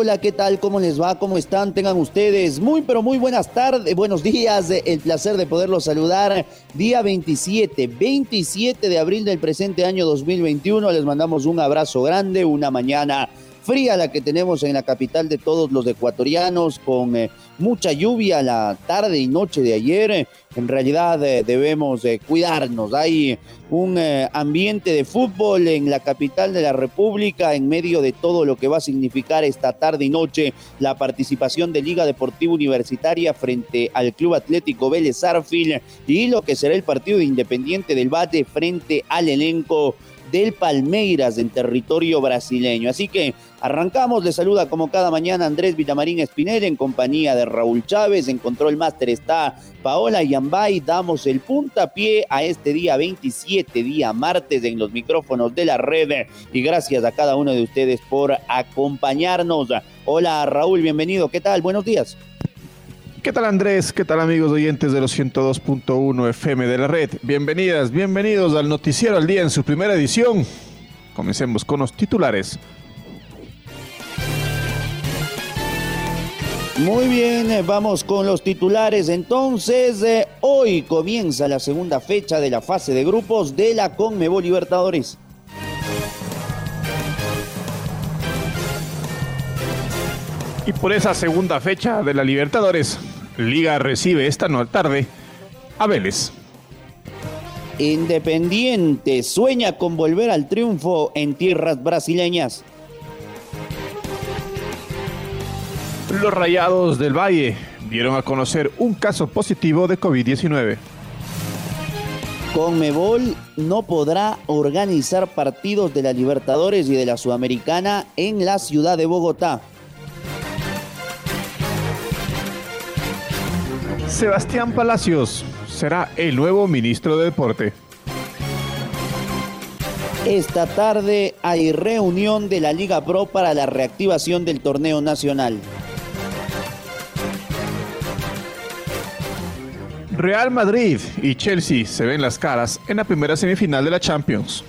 Hola, ¿qué tal? ¿Cómo les va? ¿Cómo están? Tengan ustedes muy, pero muy buenas tardes, buenos días. El placer de poderlos saludar. Día 27, 27 de abril del presente año 2021. Les mandamos un abrazo grande, una mañana fría la que tenemos en la capital de todos los ecuatorianos, con eh, mucha lluvia la tarde y noche de ayer. En realidad eh, debemos eh, cuidarnos. Hay un ambiente de fútbol en la capital de la República en medio de todo lo que va a significar esta tarde y noche la participación de Liga Deportiva Universitaria frente al Club Atlético Vélez Arfil y lo que será el partido de Independiente del Valle frente al elenco del Palmeiras en territorio brasileño. Así que arrancamos, le saluda como cada mañana Andrés Villamarín Espinel en compañía de Raúl Chávez, en Control Master está Paola Yambay, damos el puntapié a este día 27, día martes en los micrófonos de la red y gracias a cada uno de ustedes por acompañarnos. Hola Raúl, bienvenido, ¿qué tal? Buenos días. ¿Qué tal Andrés? ¿Qué tal amigos oyentes de los 102.1 FM de la red? Bienvenidas, bienvenidos al Noticiero al Día en su primera edición. Comencemos con los titulares. Muy bien, eh, vamos con los titulares. Entonces, eh, hoy comienza la segunda fecha de la fase de grupos de la Conmebol Libertadores. Y por esa segunda fecha de la Libertadores, Liga recibe esta tarde a Vélez. Independiente sueña con volver al triunfo en tierras brasileñas. Los Rayados del Valle dieron a conocer un caso positivo de COVID-19. Conmebol no podrá organizar partidos de la Libertadores y de la Sudamericana en la ciudad de Bogotá. Sebastián Palacios será el nuevo ministro de Deporte. Esta tarde hay reunión de la Liga Pro para la reactivación del torneo nacional. Real Madrid y Chelsea se ven las caras en la primera semifinal de la Champions.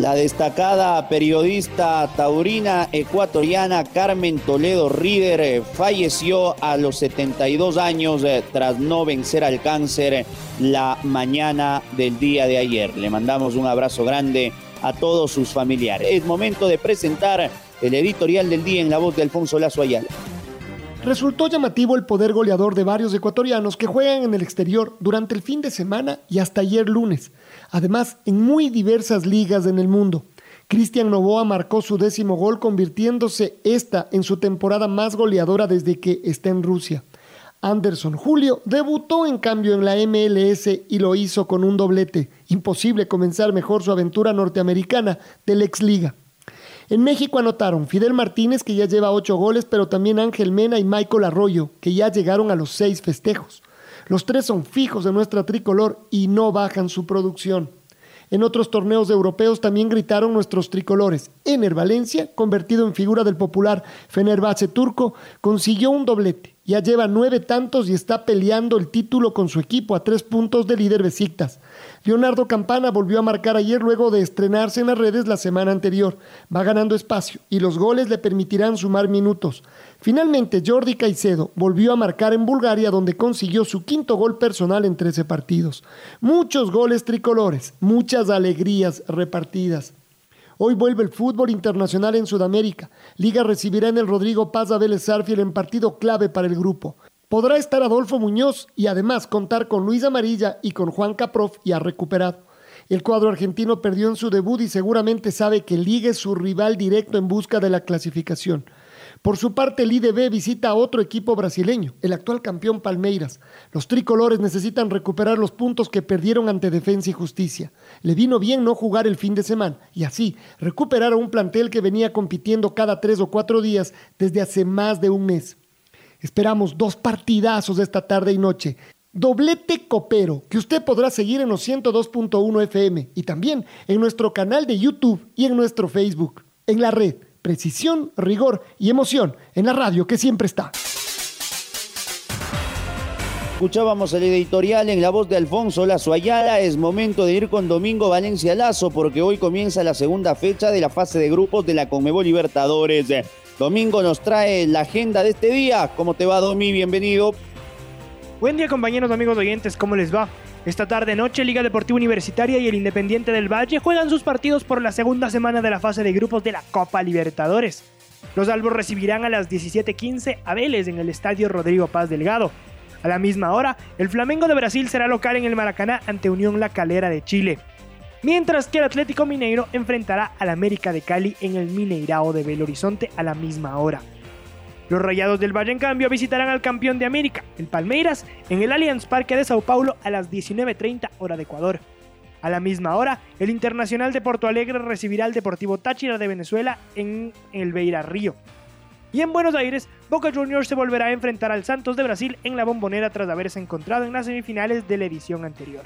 La destacada periodista taurina ecuatoriana Carmen Toledo River eh, falleció a los 72 años eh, tras no vencer al cáncer la mañana del día de ayer. Le mandamos un abrazo grande a todos sus familiares. Es momento de presentar el editorial del día en la voz de Alfonso Lazo Ayala. Resultó llamativo el poder goleador de varios ecuatorianos que juegan en el exterior durante el fin de semana y hasta ayer lunes además en muy diversas ligas en el mundo. Cristian Novoa marcó su décimo gol convirtiéndose esta en su temporada más goleadora desde que está en Rusia. Anderson Julio debutó en cambio en la MLS y lo hizo con un doblete. Imposible comenzar mejor su aventura norteamericana del ex liga. En México anotaron Fidel Martínez, que ya lleva ocho goles, pero también Ángel Mena y Michael Arroyo, que ya llegaron a los seis festejos. Los tres son fijos de nuestra tricolor y no bajan su producción. En otros torneos europeos también gritaron nuestros tricolores. Ener Valencia, convertido en figura del popular Fenerbahce turco, consiguió un doblete. Ya lleva nueve tantos y está peleando el título con su equipo a tres puntos del líder Besiktas. Leonardo Campana volvió a marcar ayer luego de estrenarse en las redes la semana anterior. Va ganando espacio y los goles le permitirán sumar minutos. Finalmente, Jordi Caicedo volvió a marcar en Bulgaria donde consiguió su quinto gol personal en 13 partidos. Muchos goles tricolores, muchas alegrías repartidas. Hoy vuelve el fútbol internacional en Sudamérica. Liga recibirá en el Rodrigo Paz a Vélez en partido clave para el grupo. Podrá estar Adolfo Muñoz y además contar con Luis Amarilla y con Juan Caprof ha recuperado. El cuadro argentino perdió en su debut y seguramente sabe que Liga es su rival directo en busca de la clasificación. Por su parte, el IDB visita a otro equipo brasileño, el actual campeón Palmeiras. Los tricolores necesitan recuperar los puntos que perdieron ante Defensa y Justicia. Le vino bien no jugar el fin de semana y así recuperar a un plantel que venía compitiendo cada tres o cuatro días desde hace más de un mes. Esperamos dos partidazos esta tarde y noche. Doblete Copero, que usted podrá seguir en los 102.1 FM y también en nuestro canal de YouTube y en nuestro Facebook. En la red precisión, rigor y emoción en la radio que siempre está. Escuchábamos el editorial en la voz de Alfonso Lazo Ayala. Es momento de ir con Domingo Valencia Lazo porque hoy comienza la segunda fecha de la fase de grupos de la Conmebol Libertadores. Domingo nos trae la agenda de este día. ¿Cómo te va, Domi? Bienvenido. Buen día, compañeros, amigos oyentes. ¿Cómo les va? Esta tarde noche, Liga Deportiva Universitaria y el Independiente del Valle juegan sus partidos por la segunda semana de la fase de grupos de la Copa Libertadores. Los albos recibirán a las 17:15 a Vélez en el Estadio Rodrigo Paz Delgado. A la misma hora, el Flamengo de Brasil será local en el Maracaná ante Unión La Calera de Chile. Mientras que el Atlético Mineiro enfrentará al América de Cali en el Mineirao de Belo Horizonte a la misma hora. Los Rayados del Valle, en cambio, visitarán al campeón de América, el Palmeiras, en el Allianz Parque de Sao Paulo a las 19.30 hora de Ecuador. A la misma hora, el Internacional de Porto Alegre recibirá al Deportivo Táchira de Venezuela en el Beira Río. Y en Buenos Aires, Boca Juniors se volverá a enfrentar al Santos de Brasil en la bombonera tras haberse encontrado en las semifinales de la edición anterior.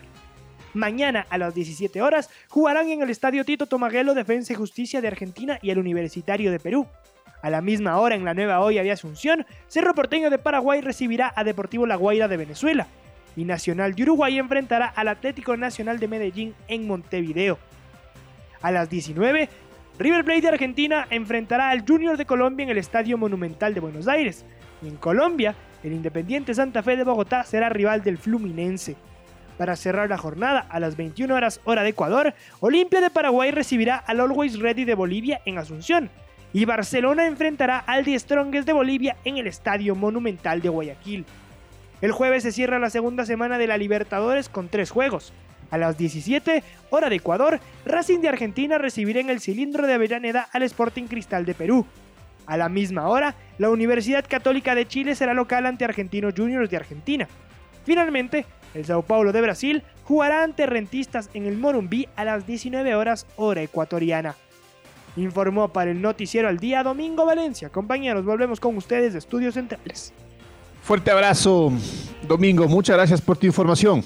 Mañana a las 17 horas jugarán en el Estadio Tito Tomaguelo Defensa y Justicia de Argentina y el Universitario de Perú. A la misma hora en la Nueva Olla de Asunción, Cerro Porteño de Paraguay recibirá a Deportivo La Guaira de Venezuela y Nacional de Uruguay enfrentará al Atlético Nacional de Medellín en Montevideo. A las 19, River Plate de Argentina enfrentará al Junior de Colombia en el Estadio Monumental de Buenos Aires. Y en Colombia, el Independiente Santa Fe de Bogotá será rival del Fluminense. Para cerrar la jornada, a las 21 horas hora de Ecuador, Olimpia de Paraguay recibirá al Always Ready de Bolivia en Asunción y Barcelona enfrentará al The Strongest de Bolivia en el Estadio Monumental de Guayaquil. El jueves se cierra la segunda semana de la Libertadores con tres juegos. A las 17, hora de Ecuador, Racing de Argentina recibirá en el cilindro de Avellaneda al Sporting Cristal de Perú. A la misma hora, la Universidad Católica de Chile será local ante Argentinos Juniors de Argentina. Finalmente, el Sao Paulo de Brasil jugará ante Rentistas en el Morumbí a las 19 horas hora ecuatoriana informó para el Noticiero al Día Domingo Valencia. Compañeros, volvemos con ustedes de Estudios Centrales. Fuerte abrazo, Domingo. Muchas gracias por tu información.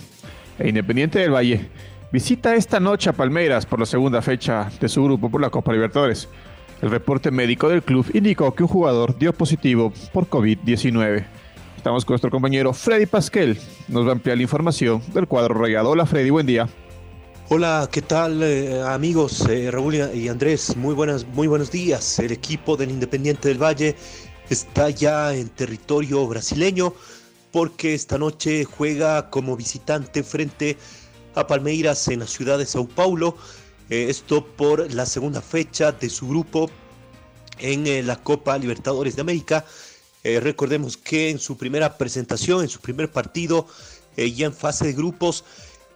E Independiente del Valle visita esta noche a Palmeiras por la segunda fecha de su grupo por la Copa Libertadores. El reporte médico del club indicó que un jugador dio positivo por COVID-19. Estamos con nuestro compañero Freddy Pasquel. Nos va a ampliar la información del cuadro rayado. Hola Freddy, buen día. Hola, ¿qué tal eh, amigos? Eh, Raúl y Andrés, muy, buenas, muy buenos días. El equipo del Independiente del Valle está ya en territorio brasileño porque esta noche juega como visitante frente a Palmeiras en la ciudad de Sao Paulo. Eh, esto por la segunda fecha de su grupo en la Copa Libertadores de América. recordemos que en su primera presentación, en su primer partido, ya en fase de grupos,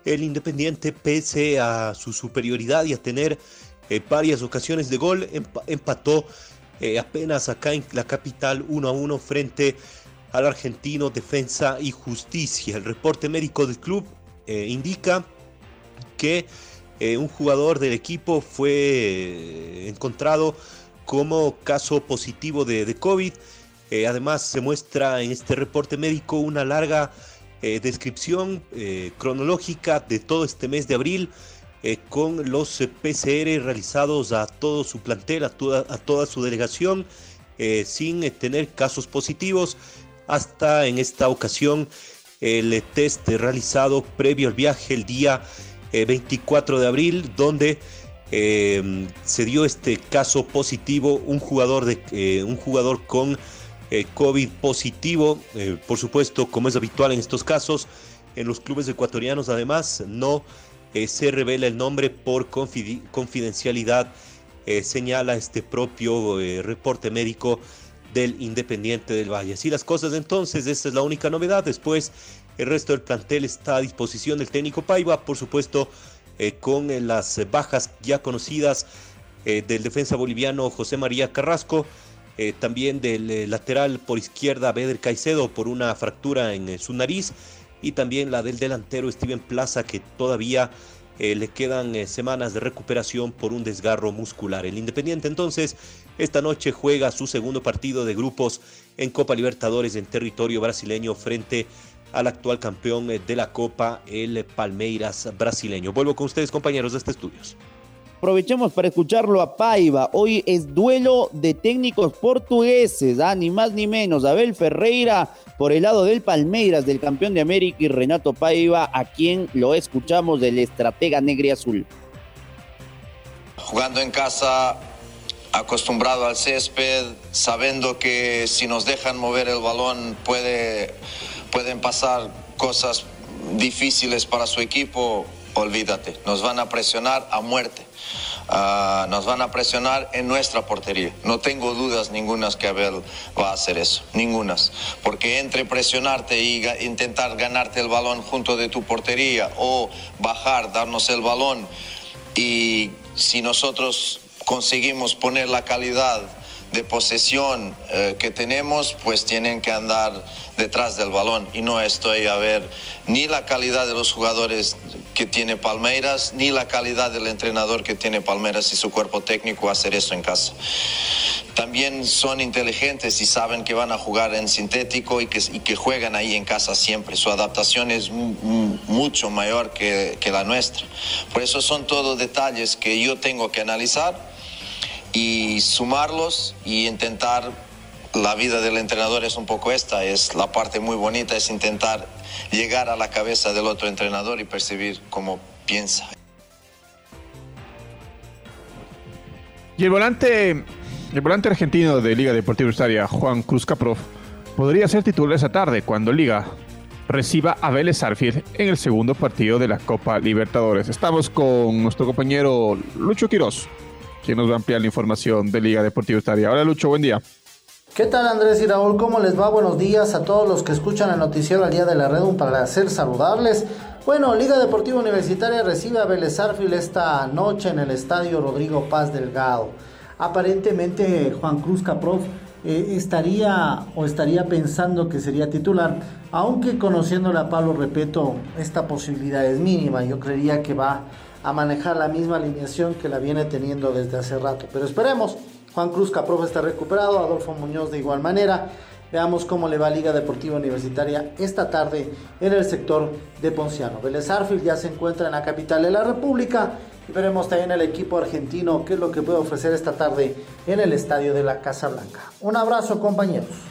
el Independiente, pese a su superioridad y a tener eh, varias ocasiones de gol, empató eh, apenas acá en la capital 1 a 1 frente al argentino Defensa y Justicia. El reporte médico del club eh, indica que un jugador del equipo fue encontrado como caso positivo de, de COVID. además se muestra en este reporte médico una larga eh, descripción eh, cronológica de todo este mes de abril eh, con los PCR realizados a todo su plantel, a toda, a toda su delegación, sin tener casos positivos, hasta en esta ocasión el test realizado previo al viaje el día 24 de abril, donde se dio este caso positivo, un jugador, de, un jugador con eh, COVID positivo. Eh, por supuesto, como es habitual en estos casos, en los clubes ecuatorianos además no eh, se revela el nombre por confidencialidad, señala este propio reporte médico del Independiente del Valle. Así las cosas entonces, esta es la única novedad. Después, el resto del plantel está a disposición del técnico Paiva, por supuesto, eh, con las bajas ya conocidas del defensa boliviano José María Carrasco, también del lateral por izquierda Beder Caicedo por una fractura en su nariz y también la del delantero Steven Plaza que todavía le quedan semanas de recuperación por un desgarro muscular. El Independiente entonces esta noche juega su segundo partido de grupos en Copa Libertadores en territorio brasileño frente al actual campeón de la Copa, el Palmeiras brasileño. Vuelvo con ustedes, compañeros de este estudios. Aprovechemos para escucharlo a Paiva. Hoy es duelo de técnicos portugueses, ¿ah? ni más ni menos. Abel Ferreira por el lado del Palmeiras, del campeón de América, y Renato Paiva, a quien lo escuchamos del estratega negre azul. Jugando en casa, acostumbrado al césped, sabiendo que si nos dejan mover el balón puede, pueden pasar cosas difíciles para su equipo, olvídate, nos van a presionar a muerte. Ah, nos van a presionar en nuestra portería. No tengo dudas ningunas que Abel va a hacer eso, ningunas. Porque entre presionarte y intentar ganarte el balón junto de tu portería o bajar, darnos el balón y si nosotros conseguimos poner la calidad de posesión eh, que tenemos, pues tienen que andar detrás del balón. Y no estoy a ver ni la calidad de los jugadores que tiene Palmeiras, ni la calidad del entrenador que tiene Palmeiras y su cuerpo técnico hacer eso en casa. También son inteligentes y saben que van a jugar en sintético y que, juegan ahí en casa siempre. Su adaptación es mucho mayor que la nuestra. Por eso son todos detalles que yo tengo que analizar y sumarlos y intentar, la vida del entrenador es un poco esta, es la parte muy bonita, es intentar llegar a la cabeza del otro entrenador y percibir cómo piensa. Y el volante, el volante argentino de Liga Deportiva Universitaria, Juan Cruz Caprof, podría ser titular esa tarde cuando Liga reciba a Vélez en el segundo partido de la Copa Libertadores. Estamos con nuestro compañero Lucho Quiroz quien nos va a ampliar la información de Liga Deportiva Estaria. Hola Lucho, buen día. ¿Qué tal Andrés y Raúl? ¿Cómo les va? Buenos días a todos los que escuchan el noticiero al día de la red, un placer saludarles. Bueno, Liga Deportiva Universitaria recibe a Vélez Arfil esta noche en el estadio Rodrigo Paz Delgado. Aparentemente Juan Cruz Caprof eh, estaría o estaría pensando que sería titular, aunque conociéndole a Pablo Repeto, esta posibilidad es mínima. Yo creería que va a manejar la misma alineación que la viene teniendo desde hace rato. Pero esperemos, Juan Cruz Caprofe está recuperado, Adolfo Muñoz de igual manera. Veamos cómo le va Liga Deportiva Universitaria esta tarde en el sector de Ponciano. Vélez Arfield ya se encuentra en la capital de la República y veremos también el equipo argentino qué es lo que puede ofrecer esta tarde en el estadio de la Casa Blanca. Un abrazo compañeros.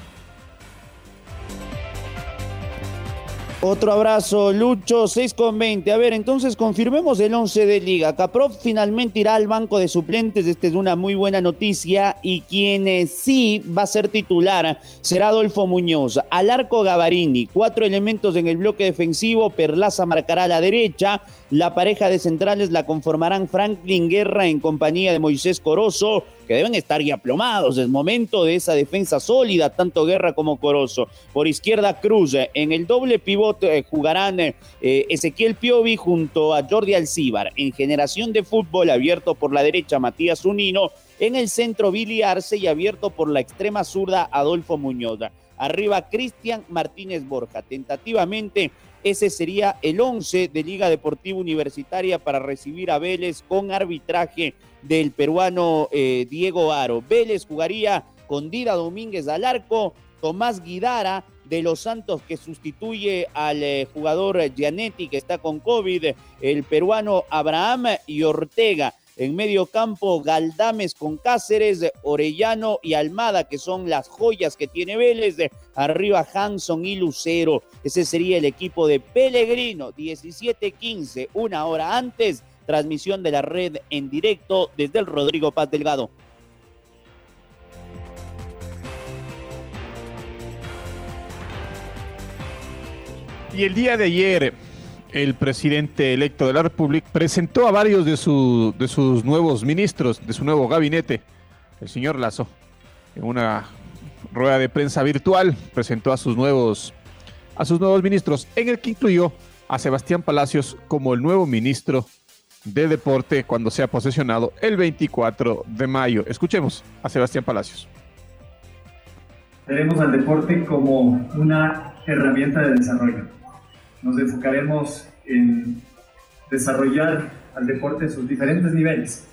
Otro abrazo, Lucho, 6 con 20. A ver, entonces confirmemos el 11 de Liga. Caprof finalmente irá al banco de suplentes. Esta es una muy buena noticia. Y quien eh, sí va a ser titular será Adolfo Muñoz. Al arco Gavarini. Cuatro elementos en el bloque defensivo. Perlaza marcará a la derecha. La pareja de centrales la conformarán Franklin Guerra en compañía de Moisés Corozo, que deben estar ya plomados. Es momento de esa defensa sólida, tanto Guerra como Corozo. Por izquierda, Cruz. En el doble pivote eh, jugarán eh, Ezequiel Piovi junto a Jordi Alcíbar. En generación de fútbol, abierto por la derecha, Matías Unino. En el centro, Billy Arce y abierto por la extrema zurda, Adolfo Muñoz. Arriba, Cristian Martínez Borja. Tentativamente, ese sería el 11 de Liga Deportiva Universitaria para recibir a Vélez con arbitraje del peruano eh, Diego Aro. Vélez jugaría con Dira Domínguez al arco, Tomás Guidara de los Santos que sustituye al eh, jugador Gianetti que está con COVID, el peruano Abraham y Ortega. En medio campo, Galdames con Cáceres, Orellano y Almada, que son las joyas que tiene Vélez. Arriba Hanson y Lucero. Ese sería el equipo de Pellegrino, 17-15, una hora antes. Transmisión de la red en directo desde el Rodrigo Paz Delgado. Y el día de ayer, el presidente electo de la República presentó a varios de, de sus nuevos ministros, de su nuevo gabinete. El señor Lazo, en una rueda de prensa virtual, presentó a sus nuevos, a sus nuevos ministros, en el que incluyó a Sebastián Palacios como el nuevo ministro de Deporte cuando sea posesionado el 24 de mayo. Escuchemos a Sebastián Palacios. Veremos al deporte como una herramienta de desarrollo. Nos enfocaremos en desarrollar al deporte en sus diferentes niveles,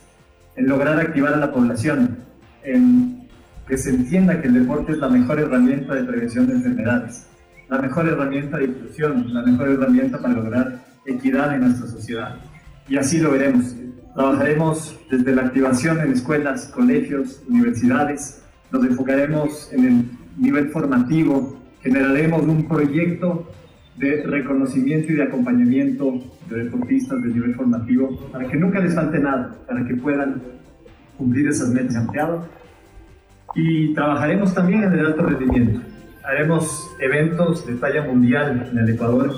en lograr activar a la población, en que se entienda que el deporte es la mejor herramienta de prevención de enfermedades, la mejor herramienta de inclusión, la mejor herramienta para lograr equidad en nuestra sociedad. Y así lo veremos. Trabajaremos desde la activación en escuelas, colegios, universidades, nos enfocaremos en el nivel formativo, generaremos un proyecto de reconocimiento y de acompañamiento de deportistas de nivel formativo para que nunca les falte nada, para que puedan cumplir esas metas ampliadas. Y trabajaremos también en el alto rendimiento. Haremos eventos de talla mundial en el Ecuador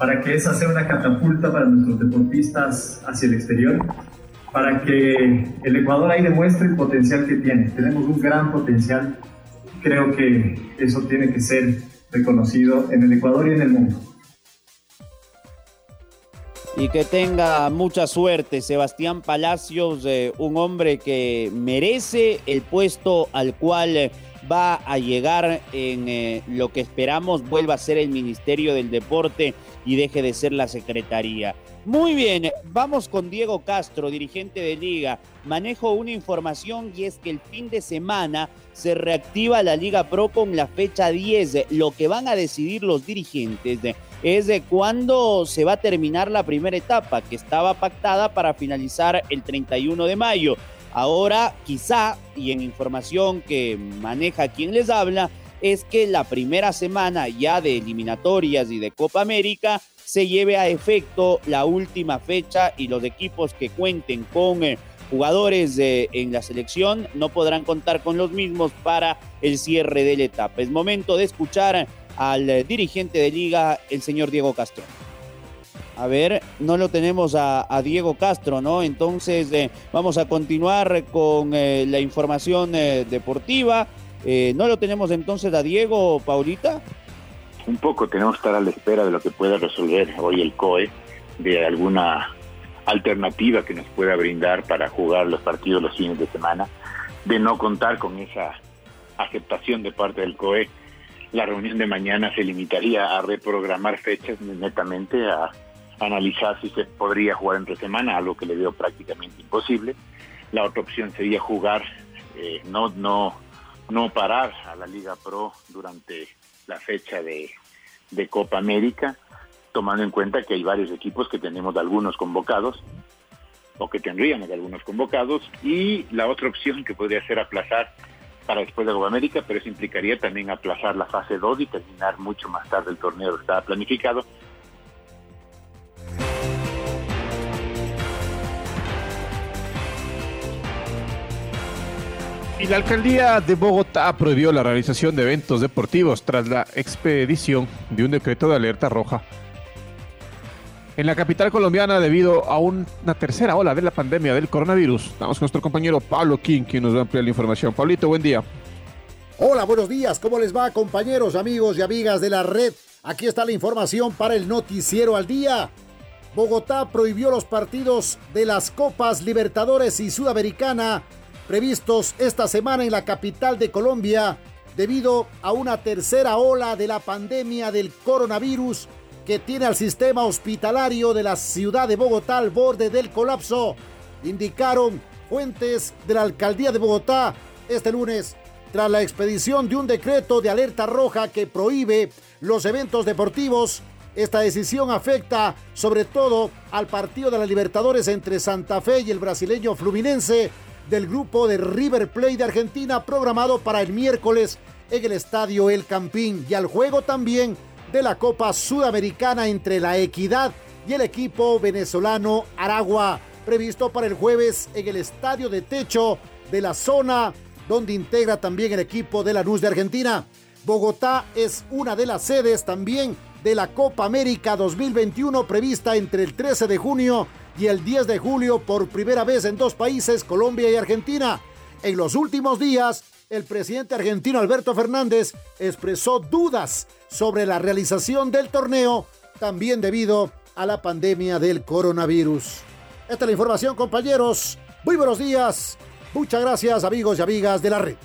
para que esa sea una catapulta para nuestros deportistas hacia el exterior, para que el Ecuador ahí demuestre el potencial que tiene. Tenemos un gran potencial. Creo que eso tiene que ser reconocido en el Ecuador y en el mundo. Y que tenga mucha suerte Sebastián Palacios, eh, un hombre que merece el puesto al cual va a llegar en eh, lo que esperamos vuelva a ser el Ministerio del Deporte y deje de ser la Secretaría. Muy bien, vamos con Diego Castro, dirigente de Liga. Manejo una información y es que el fin de semana se reactiva la Liga Pro con la fecha 10. Lo que van a decidir los dirigentes es de cuándo se va a terminar la primera etapa, que estaba pactada para finalizar el 31 de mayo. Ahora, quizá, y en información que maneja quien les habla, es que la primera semana ya de eliminatorias y de Copa América se lleve a efecto la última fecha y los equipos que cuenten con eh, jugadores en la selección no podrán contar con los mismos para el cierre de la etapa. Es momento de escuchar al eh, dirigente de liga, el señor Diego Castro. A ver, no lo tenemos a, Diego Castro, ¿no? Entonces eh, vamos a continuar con la información deportiva. Eh, ¿No lo tenemos entonces a Diego, Paulita? Un poco tenemos que estar a la espera de lo que pueda resolver hoy el COE, de alguna alternativa que nos pueda brindar para jugar los partidos los fines de semana, de no contar con esa aceptación de parte del COE. La reunión de mañana se limitaría a reprogramar fechas netamente, a analizar si se podría jugar entre semana, algo que le veo prácticamente imposible. La otra opción sería jugar, eh, no, no no parar a la Liga Pro durante la fecha de, Copa América, tomando en cuenta que hay varios equipos que tenemos algunos convocados o que tendríamos algunos convocados y la otra opción que podría ser aplazar para después de Copa América, pero eso implicaría también aplazar la fase 2 y terminar mucho más tarde el torneo que estaba planificado Y la alcaldía de Bogotá prohibió la realización de eventos deportivos tras la expedición de un decreto de alerta roja en la capital colombiana debido a una tercera ola de la pandemia del coronavirus. Estamos con nuestro compañero Pablo King, quien nos va a ampliar la información. Pablito, buen día. Hola, buenos días. ¿Cómo les va, compañeros, amigos y amigas de la red? Aquí está la información para el noticiero al día. Bogotá prohibió los partidos de las Copas Libertadores y Sudamericana previstos esta semana en la capital de Colombia debido a una tercera ola de la pandemia del coronavirus que tiene al sistema hospitalario de la ciudad de Bogotá al borde del colapso, indicaron fuentes de la alcaldía de Bogotá este lunes tras la expedición de un decreto de alerta roja que prohíbe los eventos deportivos. Esta decisión afecta sobre todo al partido de la Libertadores entre Santa Fe y el brasileño Fluminense del grupo de River Plate de Argentina programado para el miércoles en el estadio El Campín y al juego también de la Copa Sudamericana entre la Equidad y el equipo venezolano Aragua, previsto para el jueves en el estadio de techo de la zona donde integra también el equipo de la Luz de Argentina. Bogotá es una de las sedes también de la Copa América 2021 prevista entre el 13 de junio y el 10 de julio por primera vez en dos países, Colombia y Argentina. En los últimos días, el presidente argentino Alberto Fernández expresó dudas sobre la realización del torneo, también debido a la pandemia del coronavirus. Esta es la información, compañeros. Muy buenos días. Muchas gracias, amigos y amigas de la red.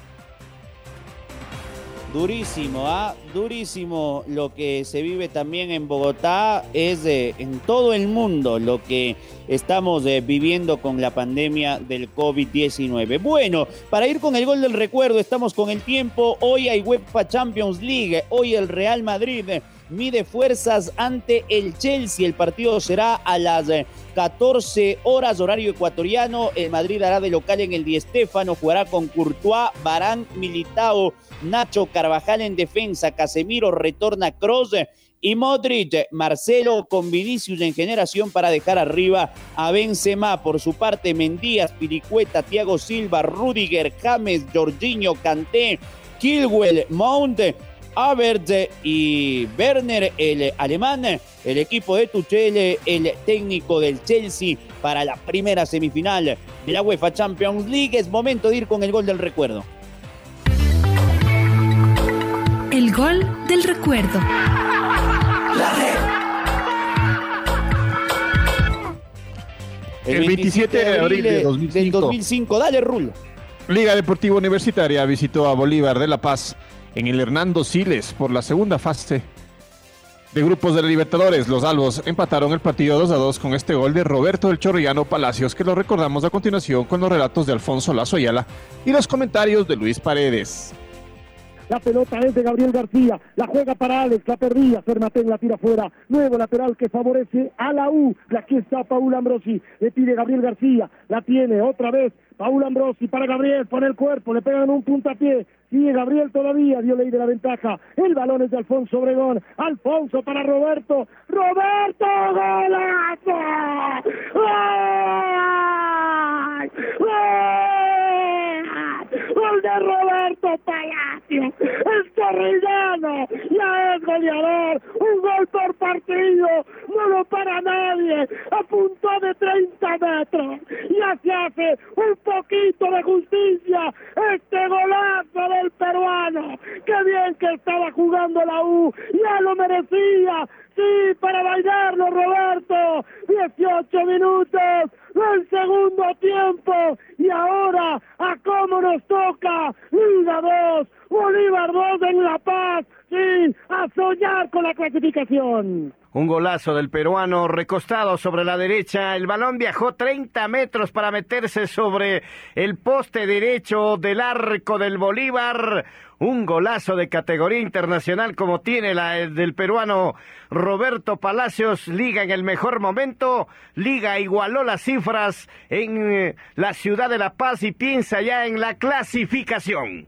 Durísimo, ¿ah? Durísimo lo que se vive también en Bogotá, es en todo el mundo lo que estamos eh, viviendo con la pandemia del COVID-19. Bueno, para ir con el gol del recuerdo, estamos con el tiempo. Hoy hay UEFA Champions League, hoy el Real Madrid mide fuerzas ante el Chelsea. El partido será a las 14 eh, horas, horario ecuatoriano. El Madrid hará de local en el Di Stéfano, jugará con Courtois, Barán, Militao, Nacho Carvajal en defensa, Casemiro retorna Cross y Modric, Marcelo con Vinicius en generación para dejar arriba a Benzema. Por su parte, Mendías, Piricueta, Thiago Silva, Rudiger, James, Jorginho, Kanté, Kilwell, Mount, Havertz y Werner, el alemán, el equipo de Tuchel, el técnico del Chelsea para la primera semifinal de la UEFA Champions League. Es momento de ir con el gol del recuerdo. El gol del recuerdo. El 27 de abril de 2005. 2005. Dale, Rulo. Liga Deportiva Universitaria visitó a Bolívar de La Paz en el Hernando Siles por la segunda fase de grupos de la Libertadores. Los albos empataron el partido 2 a 2 con este gol de Roberto del Chorrillano Palacios, que lo recordamos a continuación con los relatos de Alfonso Lazo Ayala y los comentarios de Luis Paredes. La pelota es de Gabriel García. La juega para Alex. La perdía. Fermatén la tira fuera. Nuevo lateral que favorece a la U. Aquí está Paul Ambrosi. Le pide Gabriel García. La tiene otra vez. Paul Ambrosi para Gabriel. Pone el cuerpo. Le pegan un puntapié. Sigue Gabriel todavía. Dio ley de la ventaja. El balón es de Alfonso Obregón. Alfonso para Roberto. ¡Roberto! ¡Golazo! ¡Ay! Gol de Roberto Palacio. El torrillano ya es goleador. Un gol por partido. No lo para nadie. A punto de 30 metros. Ya se hace un poquito de justicia. Este golazo del peruano. Qué bien que estaba jugando la U. Ya lo merecía. Sí, para bailarlo, Roberto. 18 minutos el segundo tiempo. Y ahora, ¿a cómo nos toca? Liga 2, Bolívar 2 en La Paz. A soñar con la clasificación. Un golazo del peruano recostado sobre la derecha. El balón viajó 30 metros para meterse sobre el poste derecho del arco del Bolívar. Un golazo de categoría internacional como tiene la del peruano Roberto Palacios. Liga en el mejor momento. Liga igualó las cifras en eh, la ciudad de La Paz y piensa ya en la clasificación.